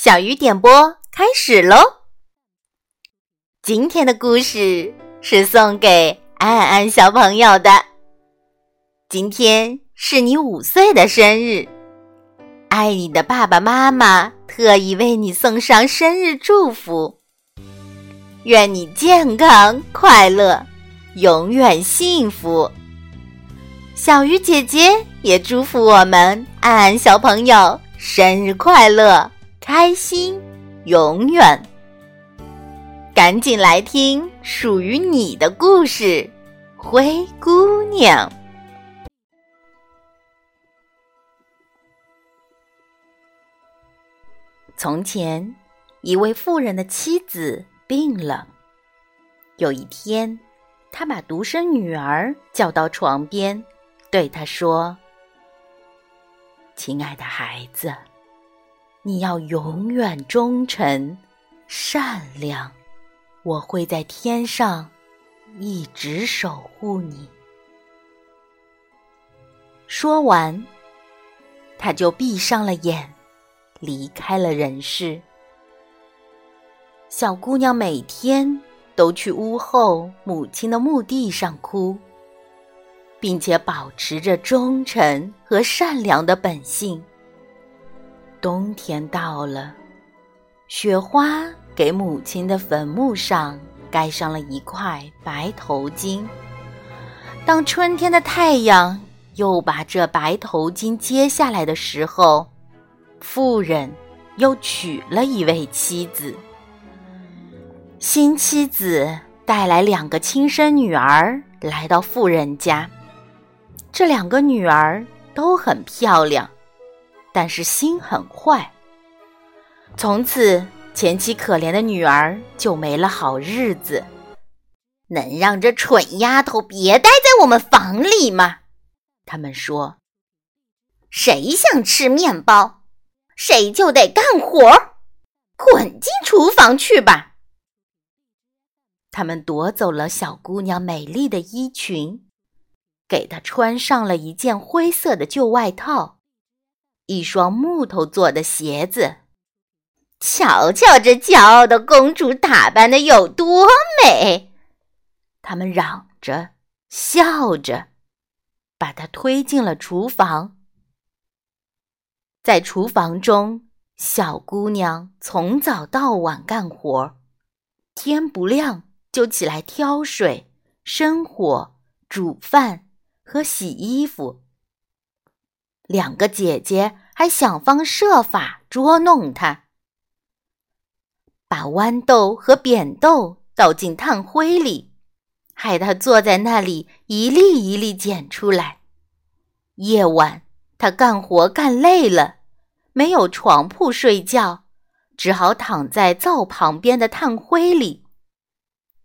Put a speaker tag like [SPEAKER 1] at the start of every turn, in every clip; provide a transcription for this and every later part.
[SPEAKER 1] 小鱼点播开始喽！今天的故事是送给安安小朋友的。今天是你五岁的生日，爱你的爸爸妈妈特意为你送上生日祝福，愿你健康快乐，永远幸福。小鱼姐姐也祝福我们安安小朋友生日快乐！开心，永远。赶紧来听属于你的故事，《灰姑娘》。从前，一位富人的妻子病了。有一天，他把独生女儿叫到床边，对她说：“亲爱的孩子。”你要永远忠诚、善良，我会在天上一直守护你。说完，他就闭上了眼，离开了人世。小姑娘每天都去屋后母亲的墓地上哭，并且保持着忠诚和善良的本性。冬天到了，雪花给母亲的坟墓上盖上了一块白头巾。当春天的太阳又把这白头巾揭下来的时候，妇人又娶了一位妻子。新妻子带来两个亲生女儿来到富人家，这两个女儿都很漂亮。但是心很坏。从此，前妻可怜的女儿就没了好日子。能让这蠢丫头别待在我们房里吗？他们说：“谁想吃面包，谁就得干活滚进厨房去吧！”他们夺走了小姑娘美丽的衣裙，给她穿上了一件灰色的旧外套。一双木头做的鞋子，瞧瞧这骄傲的公主打扮的有多美！他们嚷着，笑着，把她推进了厨房。在厨房中，小姑娘从早到晚干活，天不亮就起来挑水、生火、煮饭和洗衣服。两个姐姐还想方设法捉弄他，把豌豆和扁豆倒进炭灰里，害他坐在那里一粒一粒捡出来。夜晚，他干活干累了，没有床铺睡觉，只好躺在灶旁边的炭灰里，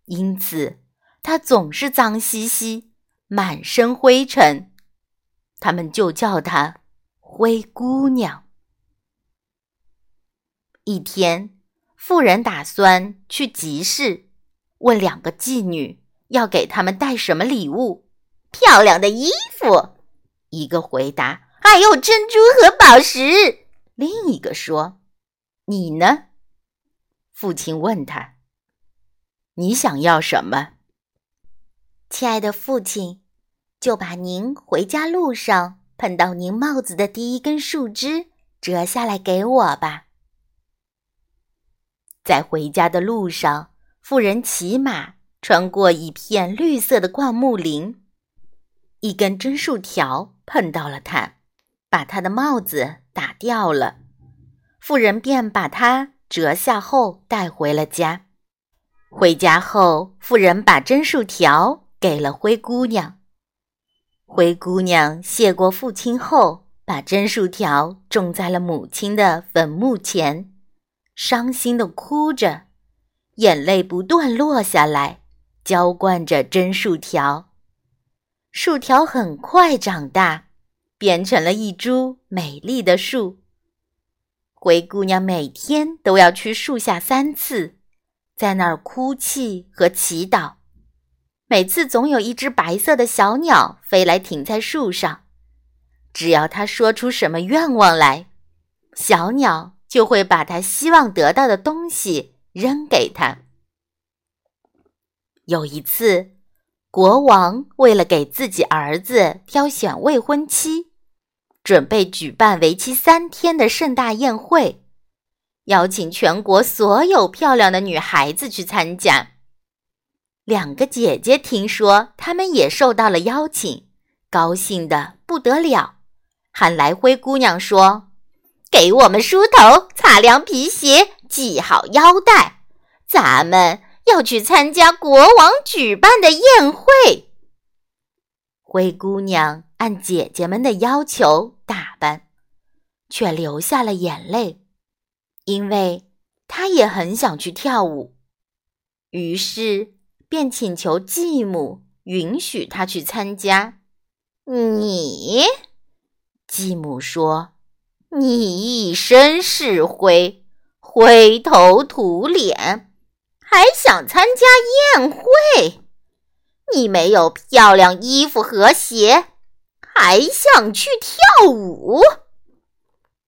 [SPEAKER 1] 因此他总是脏兮兮，满身灰尘。他们就叫她灰姑娘。一天，妇人打算去集市，问两个妓女要给他们带什么礼物。漂亮的衣服，一个回答；还有珍珠和宝石。另一个说：“你呢？”父亲问他：“你想要什么？”
[SPEAKER 2] 亲爱的父亲。就把您回家路上碰到您帽子的第一根树枝折下来给我吧。
[SPEAKER 1] 在回家的路上，妇人骑马穿过一片绿色的灌木林，一根针树条碰到了他，把他的帽子打掉了。妇人便把它折下后带回了家。回家后，妇人把针树条给了灰姑娘。灰姑娘谢过父亲后，把针树条种在了母亲的坟墓前，伤心的哭着，眼泪不断落下来，浇灌着针树条。树条很快长大，变成了一株美丽的树。灰姑娘每天都要去树下三次，在那儿哭泣和祈祷。每次总有一只白色的小鸟飞来，停在树上。只要他说出什么愿望来，小鸟就会把他希望得到的东西扔给他。有一次，国王为了给自己儿子挑选未婚妻，准备举办为期三天的盛大宴会，邀请全国所有漂亮的女孩子去参加。两个姐姐听说他们也受到了邀请，高兴的不得了，喊来灰姑娘说：“给我们梳头、擦亮皮鞋、系好腰带，咱们。”要去参加国王举办的宴会。灰姑娘按姐姐们的要求打扮，却流下了眼泪，因为她也很想去跳舞。于是便请求继母允许她去参加。你，继母说：“你一身是灰，灰头土脸。”还想参加宴会？你没有漂亮衣服和鞋，还想去跳舞？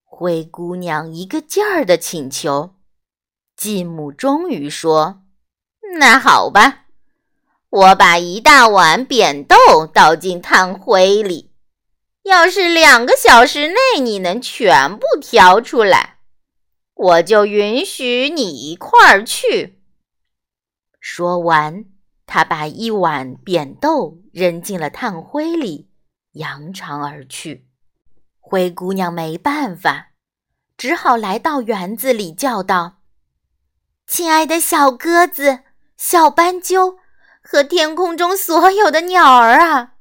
[SPEAKER 1] 灰姑娘一个劲儿的请求，继母终于说：“那好吧，我把一大碗扁豆倒进炭灰里，要是两个小时内你能全部挑出来，我就允许你一块儿去。”说完，他把一碗扁豆扔进了炭灰里，扬长而去。灰姑娘没办法，只好来到园子里叫道：“亲爱的小鸽子、小斑鸠和天空中所有的鸟儿啊，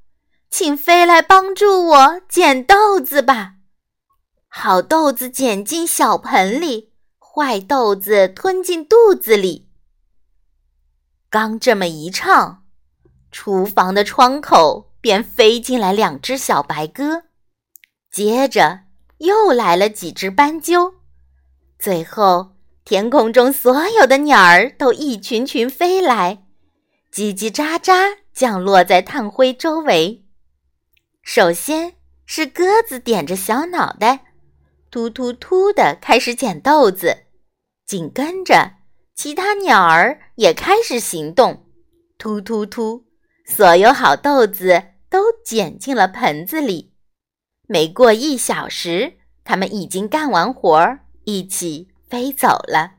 [SPEAKER 1] 请飞来帮助我捡豆子吧！好豆子捡进小盆里，坏豆子吞进肚子里。”刚这么一唱，厨房的窗口便飞进来两只小白鸽，接着又来了几只斑鸠，最后天空中所有的鸟儿都一群群飞来，叽叽喳喳降落在炭灰周围。首先是鸽子点着小脑袋，突突突的开始捡豆子，紧跟着。其他鸟儿也开始行动，突突突！所有好豆子都捡进了盆子里。没过一小时，它们已经干完活儿，一起飞走了。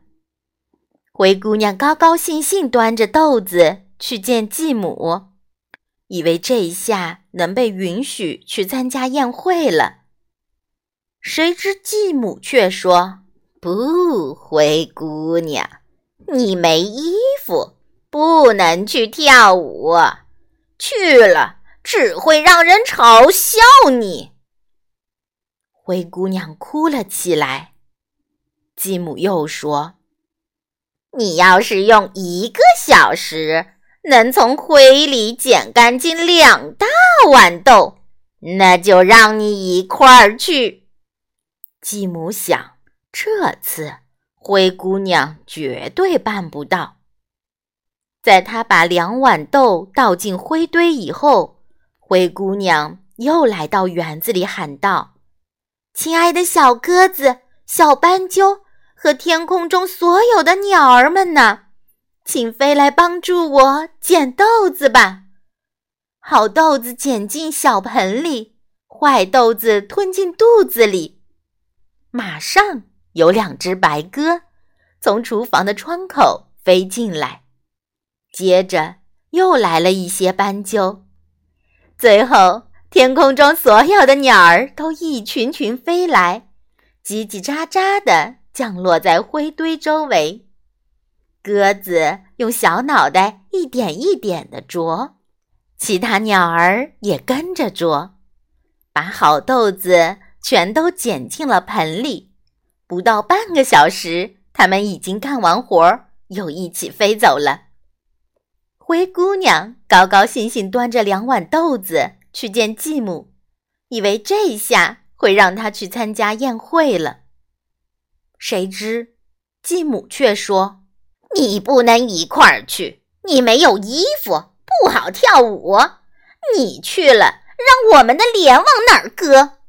[SPEAKER 1] 灰姑娘高高兴兴端着豆子去见继母，以为这一下能被允许去参加宴会了。谁知继母却说：“不，灰姑娘。”你没衣服，不能去跳舞，去了只会让人嘲笑你。灰姑娘哭了起来。继母又说：“你要是用一个小时能从灰里捡干净两大碗豆，那就让你一块儿去。”继母想，这次。灰姑娘绝对办不到。在她把两碗豆倒进灰堆以后，灰姑娘又来到园子里喊道：“亲爱的小鸽子、小斑鸠和天空中所有的鸟儿们呢，请飞来帮助我捡豆子吧！好豆子捡进小盆里，坏豆子吞进肚子里。马上。”有两只白鸽从厨房的窗口飞进来，接着又来了一些斑鸠，最后天空中所有的鸟儿都一群群飞来，叽叽喳喳地降落在灰堆周围。鸽子用小脑袋一点一点地啄，其他鸟儿也跟着啄，把好豆子全都捡进了盆里。不到半个小时，他们已经干完活儿，又一起飞走了。灰姑娘高高兴兴端着两碗豆子去见继母，以为这下会让她去参加宴会了。谁知继母却说：“你不能一块儿去，你没有衣服，不好跳舞。你去了，让我们的脸往哪儿搁？”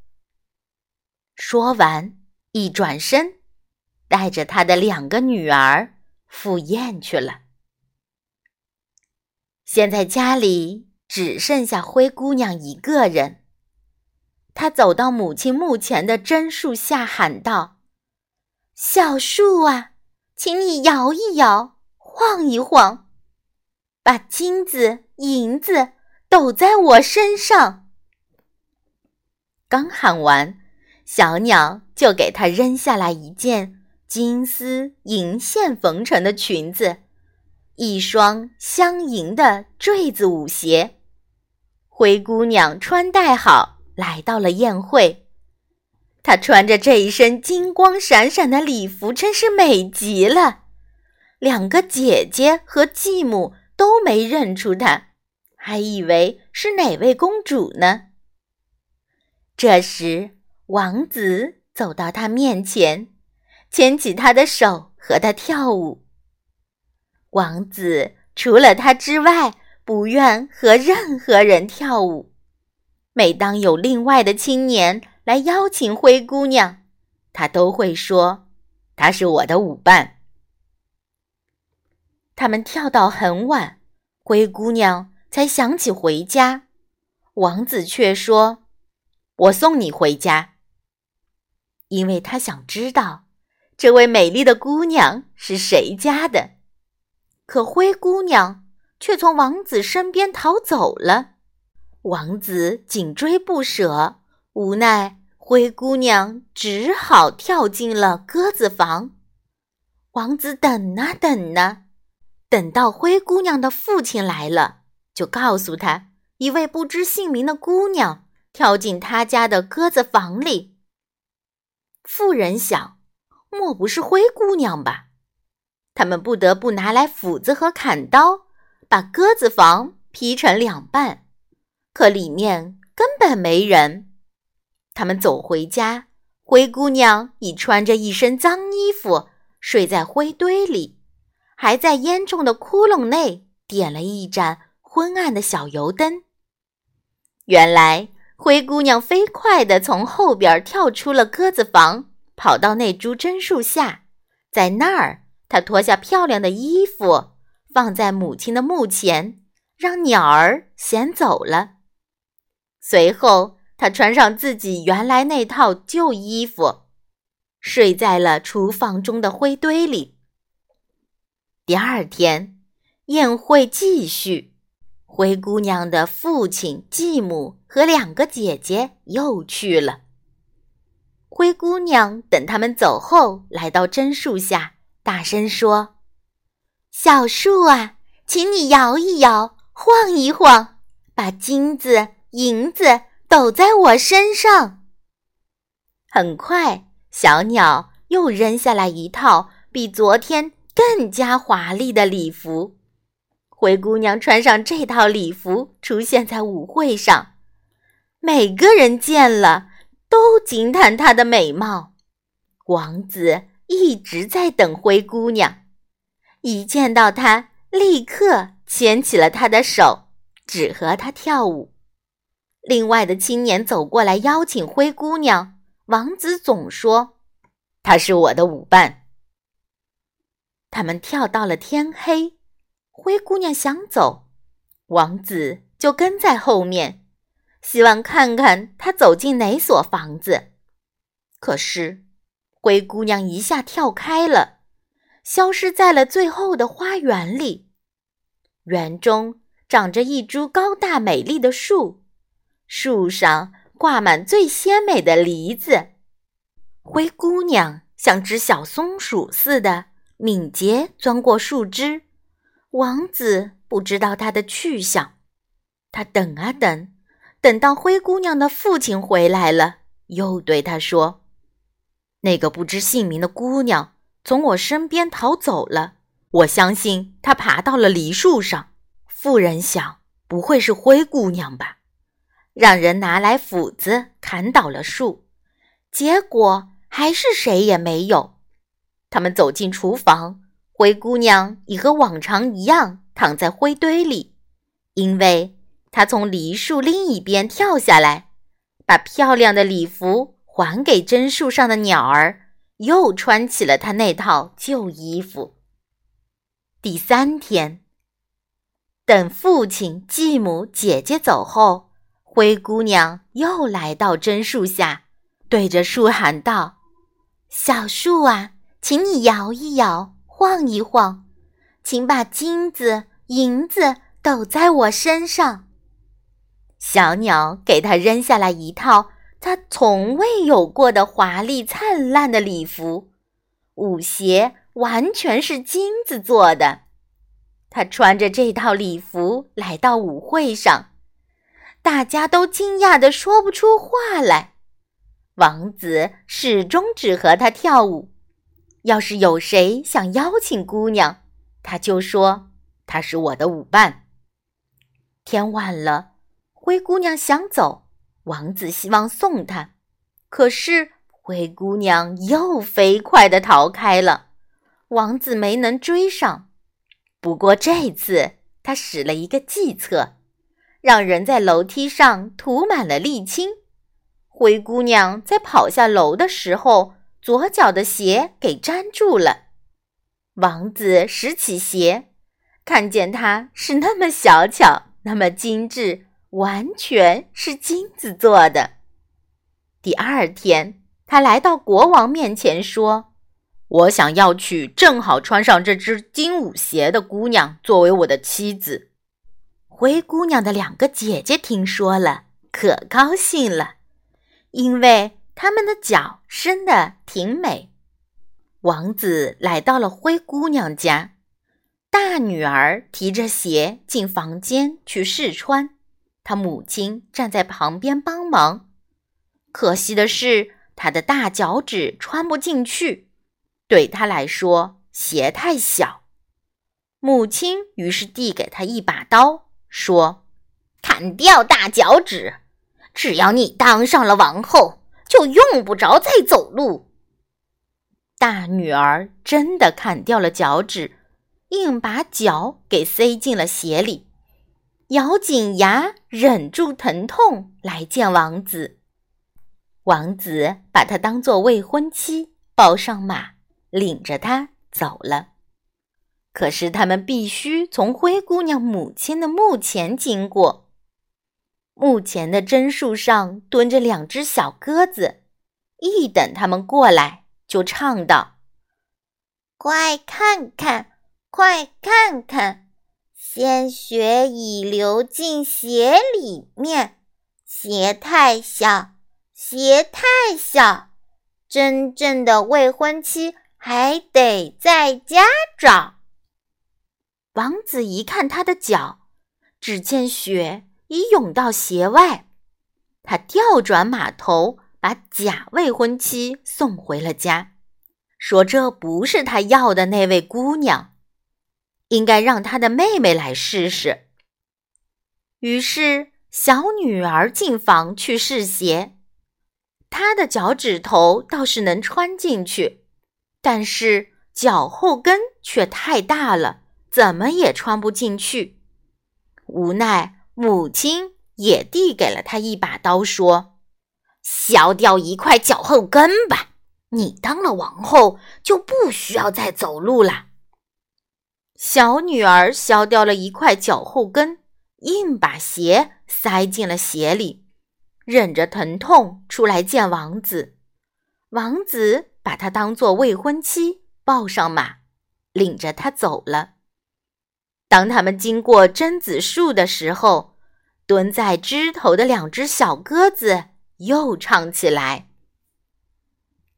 [SPEAKER 1] 说完。一转身，带着他的两个女儿赴宴去了。现在家里只剩下灰姑娘一个人。她走到母亲墓前的榛树下，喊道：“小树啊，请你摇一摇，晃一晃，把金子、银子抖在我身上。”刚喊完，小鸟就给她扔下来一件金丝银线缝成的裙子。一双镶银的坠子舞鞋，灰姑娘穿戴好，来到了宴会。她穿着这一身金光闪闪的礼服，真是美极了。两个姐姐和继母都没认出她，还以为是哪位公主呢。这时，王子走到她面前，牵起她的手，和她跳舞。王子除了他之外，不愿和任何人跳舞。每当有另外的青年来邀请灰姑娘，他都会说：“她是我的舞伴。”他们跳到很晚，灰姑娘才想起回家。王子却说：“我送你回家。”因为他想知道这位美丽的姑娘是谁家的。可灰姑娘却从王子身边逃走了，王子紧追不舍，无奈灰姑娘只好跳进了鸽子房。王子等啊等啊，等到灰姑娘的父亲来了，就告诉他，一位不知姓名的姑娘跳进他家的鸽子房里。妇人想，莫不是灰姑娘吧？他们不得不拿来斧子和砍刀，把鸽子房劈成两半。可里面根本没人。他们走回家，灰姑娘已穿着一身脏衣服睡在灰堆里，还在烟囱的窟窿内点了一盏昏暗的小油灯。原来，灰姑娘飞快地从后边跳出了鸽子房，跑到那株榛树下，在那儿。她脱下漂亮的衣服，放在母亲的墓前，让鸟儿衔走了。随后，他穿上自己原来那套旧衣服，睡在了厨房中的灰堆里。第二天，宴会继续，灰姑娘的父亲、继母和两个姐姐又去了。灰姑娘等他们走后，来到榛树下。大声说：“小树啊，请你摇一摇，晃一晃，把金子、银子抖在我身上。”很快，小鸟又扔下来一套比昨天更加华丽的礼服。灰姑娘穿上这套礼服，出现在舞会上，每个人见了都惊叹她的美貌。王子。一直在等灰姑娘，一见到她，立刻牵起了她的手，只和她跳舞。另外的青年走过来邀请灰姑娘，王子总说：“她是我的舞伴。”他们跳到了天黑，灰姑娘想走，王子就跟在后面，希望看看她走进哪所房子。可是。灰姑娘一下跳开了，消失在了最后的花园里。园中长着一株高大美丽的树，树上挂满最鲜美的梨子。灰姑娘像只小松鼠似的敏捷钻过树枝。王子不知道她的去向，他等啊等，等到灰姑娘的父亲回来了，又对他说。那个不知姓名的姑娘从我身边逃走了，我相信她爬到了梨树上。妇人想，不会是灰姑娘吧？让人拿来斧子砍倒了树，结果还是谁也没有。他们走进厨房，灰姑娘已和往常一样躺在灰堆里，因为她从梨树另一边跳下来，把漂亮的礼服。还给榛树上的鸟儿，又穿起了她那套旧衣服。第三天，等父亲、继母、姐姐走后，灰姑娘又来到榛树下，对着树喊道：“
[SPEAKER 2] 小树啊，请你摇一摇，晃一晃，请把金子、银子抖在我身上。”
[SPEAKER 1] 小鸟给它扔下来一套它从未有过的华丽灿烂的礼服，舞鞋完全是金子做的。它穿着这套礼服来到舞会上，大家都惊讶的说不出话来。王子始终只和她跳舞，要是有谁想邀请姑娘，他就说她是我的舞伴。天晚了。灰姑娘想走，王子希望送她，可是灰姑娘又飞快地逃开了，王子没能追上。不过这次他使了一个计策，让人在楼梯上涂满了沥青。灰姑娘在跑下楼的时候，左脚的鞋给粘住了。王子拾起鞋，看见它是那么小巧，那么精致。完全是金子做的。第二天，他来到国王面前说：“我想要娶正好穿上这只金舞鞋的姑娘作为我的妻子。”灰姑娘的两个姐姐听说了，可高兴了，因为她们的脚生得挺美。王子来到了灰姑娘家，大女儿提着鞋进房间去试穿。她母亲站在旁边帮忙，可惜的是，她的大脚趾穿不进去，对她来说鞋太小。母亲于是递给她一把刀，说：“砍掉大脚趾，只要你当上了王后，就用不着再走路。”大女儿真的砍掉了脚趾，硬把脚给塞进了鞋里。咬紧牙，忍住疼痛来见王子。王子把她当做未婚妻，抱上马，领着她走了。可是他们必须从灰姑娘母亲的墓前经过。墓前的榛树上蹲着两只小鸽子，一等他们过来，就唱道：“
[SPEAKER 2] 快看看，快看看！”鲜血已流进鞋里面，鞋太小，鞋太小，真正的未婚妻还得在家找。
[SPEAKER 1] 王子一看他的脚，只见血已涌到鞋外，他调转马头，把假未婚妻送回了家，说这不是他要的那位姑娘。应该让他的妹妹来试试。于是，小女儿进房去试鞋，她的脚趾头倒是能穿进去，但是脚后跟却太大了，怎么也穿不进去。无奈，母亲也递给了他一把刀，说：“削掉一块脚后跟吧，你当了王后就不需要再走路了。”小女儿削掉了一块脚后跟，硬把鞋塞进了鞋里，忍着疼痛出来见王子。王子把她当做未婚妻，抱上马，领着她走了。当他们经过榛子树的时候，蹲在枝头的两只小鸽子又唱起来：“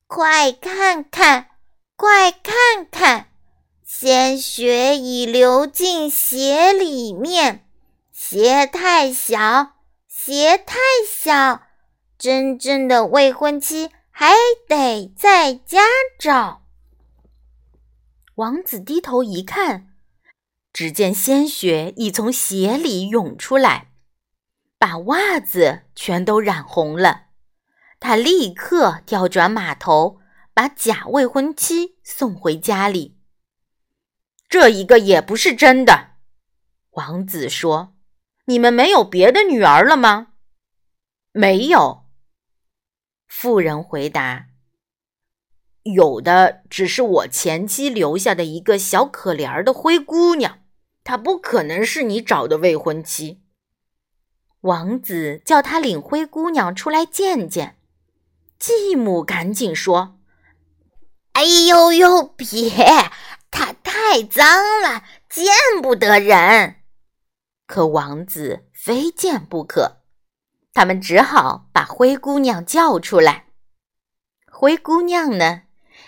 [SPEAKER 2] 快看看，快看看！”鲜血已流进鞋里面，鞋太小，鞋太小，真正的未婚妻还得在家找。
[SPEAKER 1] 王子低头一看，只见鲜血已从鞋里涌出来，把袜子全都染红了。他立刻调转马头，把假未婚妻送回家里。这一个也不是真的，王子说：“你们没有别的女儿了吗？”“没有。”妇人回答。有的只是我前妻留下的一个小可怜的灰姑娘，她不可能是你找的未婚妻。王子叫他领灰姑娘出来见见。继母赶紧说：“
[SPEAKER 2] 哎呦呦，别，她太脏了，见不得人。”
[SPEAKER 1] 可王子非见不可，他们只好把灰姑娘叫出来。灰姑娘呢？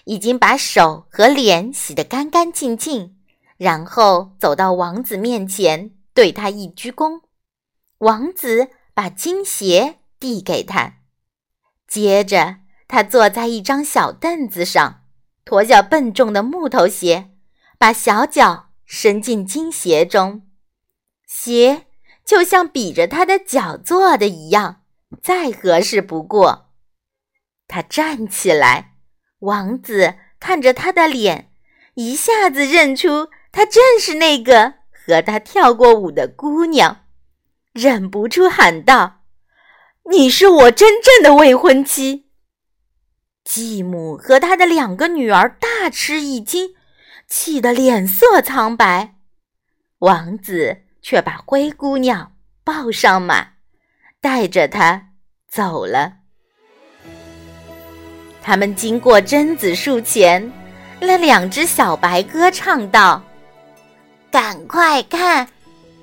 [SPEAKER 1] 已经把手和脸洗得干干净净，然后走到王子面前，对他一鞠躬。王子把金鞋递给他，接着他坐在一张小凳子上，脱下笨重的木头鞋，把小脚伸进金鞋中，鞋就像比着他的脚做的一样，再合适不过。他站起来。王子看着他的脸，一下子认出她正是那个和他跳过舞的姑娘，忍不住喊道：“你是我真正的未婚妻！”继母和他的两个女儿大吃一惊，气得脸色苍白。王子却把灰姑娘抱上马，带着她走了。他们经过榛子树前，那两只小白鸽唱道：“
[SPEAKER 2] 赶快看，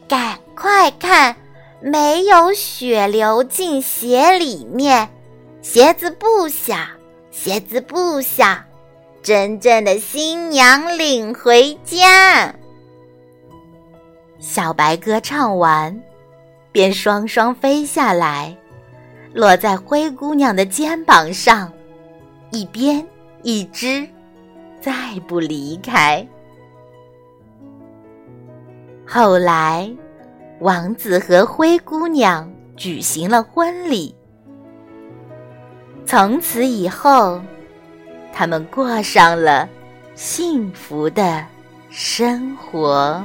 [SPEAKER 2] 赶快看，没有血流进鞋里面，鞋子不小，鞋子不小，真正的新娘领回家。”
[SPEAKER 1] 小白鸽唱完，便双双飞下来，落在灰姑娘的肩膀上。一边一只，再不离开。后来，王子和灰姑娘举行了婚礼。从此以后，他们过上了幸福的生活。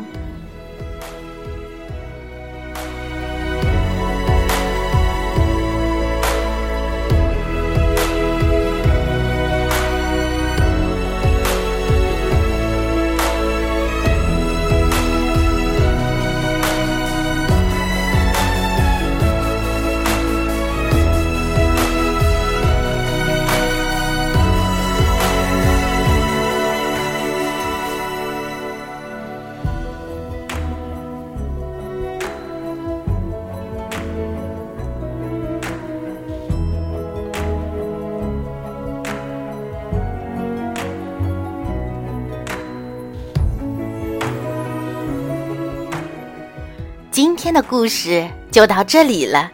[SPEAKER 1] 天的故事就到这里了，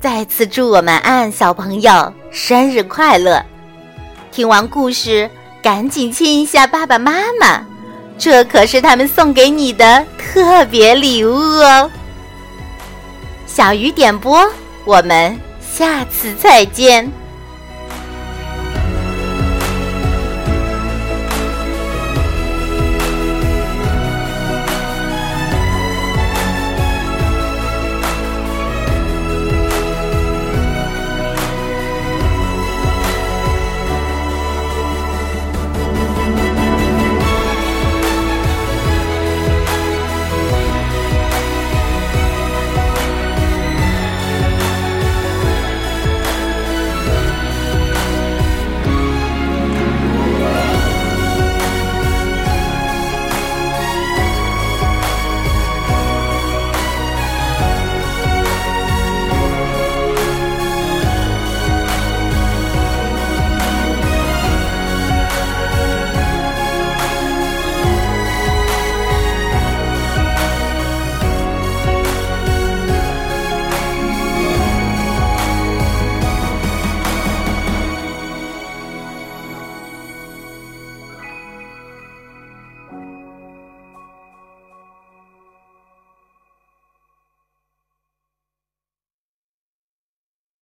[SPEAKER 1] 再次祝我们安安小朋友生日快乐！听完故事，赶紧亲一下爸爸妈妈，这可是他们送给你的特别礼物哦。小鱼点播，我们下次再见。